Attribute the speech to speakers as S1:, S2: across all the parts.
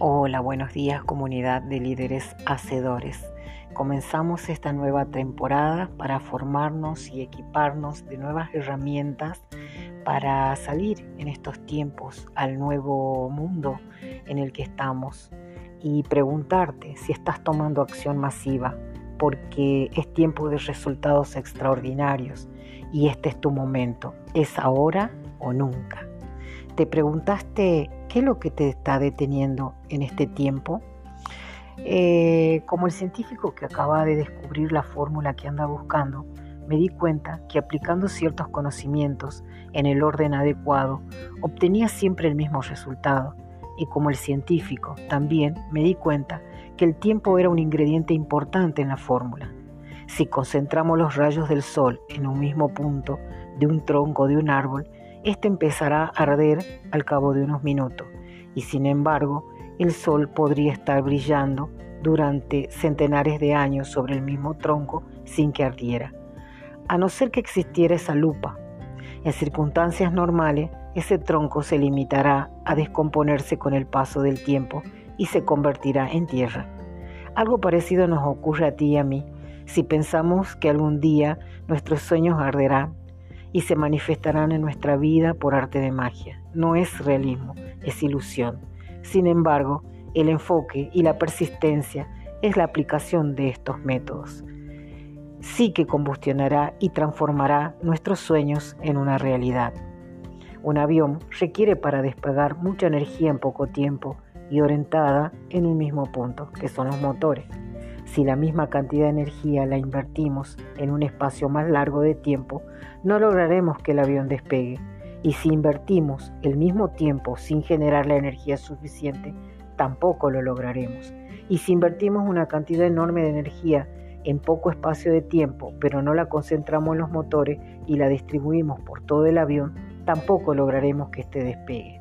S1: Hola, buenos días comunidad de líderes hacedores. Comenzamos esta nueva temporada para formarnos y equiparnos de nuevas herramientas para salir en estos tiempos al nuevo mundo en el que estamos y preguntarte si estás tomando acción masiva porque es tiempo de resultados extraordinarios y este es tu momento. ¿Es ahora o nunca? ¿Te preguntaste qué es lo que te está deteniendo en este tiempo? Eh, como el científico que acaba de descubrir la fórmula que anda buscando, me di cuenta que aplicando ciertos conocimientos en el orden adecuado, obtenía siempre el mismo resultado. Y como el científico, también me di cuenta que el tiempo era un ingrediente importante en la fórmula. Si concentramos los rayos del sol en un mismo punto de un tronco de un árbol, este empezará a arder al cabo de unos minutos y sin embargo el sol podría estar brillando durante centenares de años sobre el mismo tronco sin que ardiera, a no ser que existiera esa lupa. En circunstancias normales, ese tronco se limitará a descomponerse con el paso del tiempo y se convertirá en tierra. Algo parecido nos ocurre a ti y a mí si pensamos que algún día nuestros sueños arderán y se manifestarán en nuestra vida por arte de magia. No es realismo, es ilusión. Sin embargo, el enfoque y la persistencia es la aplicación de estos métodos. Sí que combustionará y transformará nuestros sueños en una realidad. Un avión requiere para despegar mucha energía en poco tiempo y orientada en un mismo punto, que son los motores. Si la misma cantidad de energía la invertimos en un espacio más largo de tiempo, no lograremos que el avión despegue. Y si invertimos el mismo tiempo sin generar la energía suficiente, tampoco lo lograremos. Y si invertimos una cantidad enorme de energía en poco espacio de tiempo, pero no la concentramos en los motores y la distribuimos por todo el avión, tampoco lograremos que este despegue.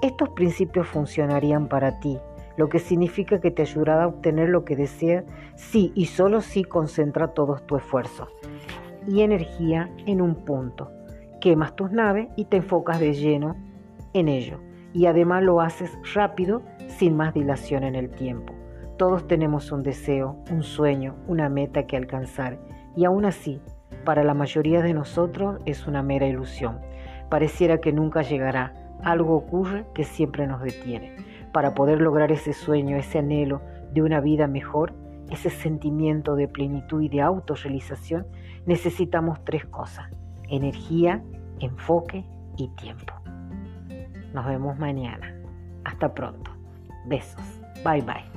S1: Estos principios funcionarían para ti lo que significa que te ayudará a obtener lo que deseas si y solo si concentra todos tu esfuerzo y energía en un punto. Quemas tus naves y te enfocas de lleno en ello. Y además lo haces rápido, sin más dilación en el tiempo. Todos tenemos un deseo, un sueño, una meta que alcanzar. Y aún así, para la mayoría de nosotros es una mera ilusión. Pareciera que nunca llegará. Algo ocurre que siempre nos detiene para poder lograr ese sueño, ese anhelo de una vida mejor, ese sentimiento de plenitud y de autorrealización, necesitamos tres cosas, energía, enfoque y tiempo. Nos vemos mañana. Hasta pronto. Besos. Bye bye.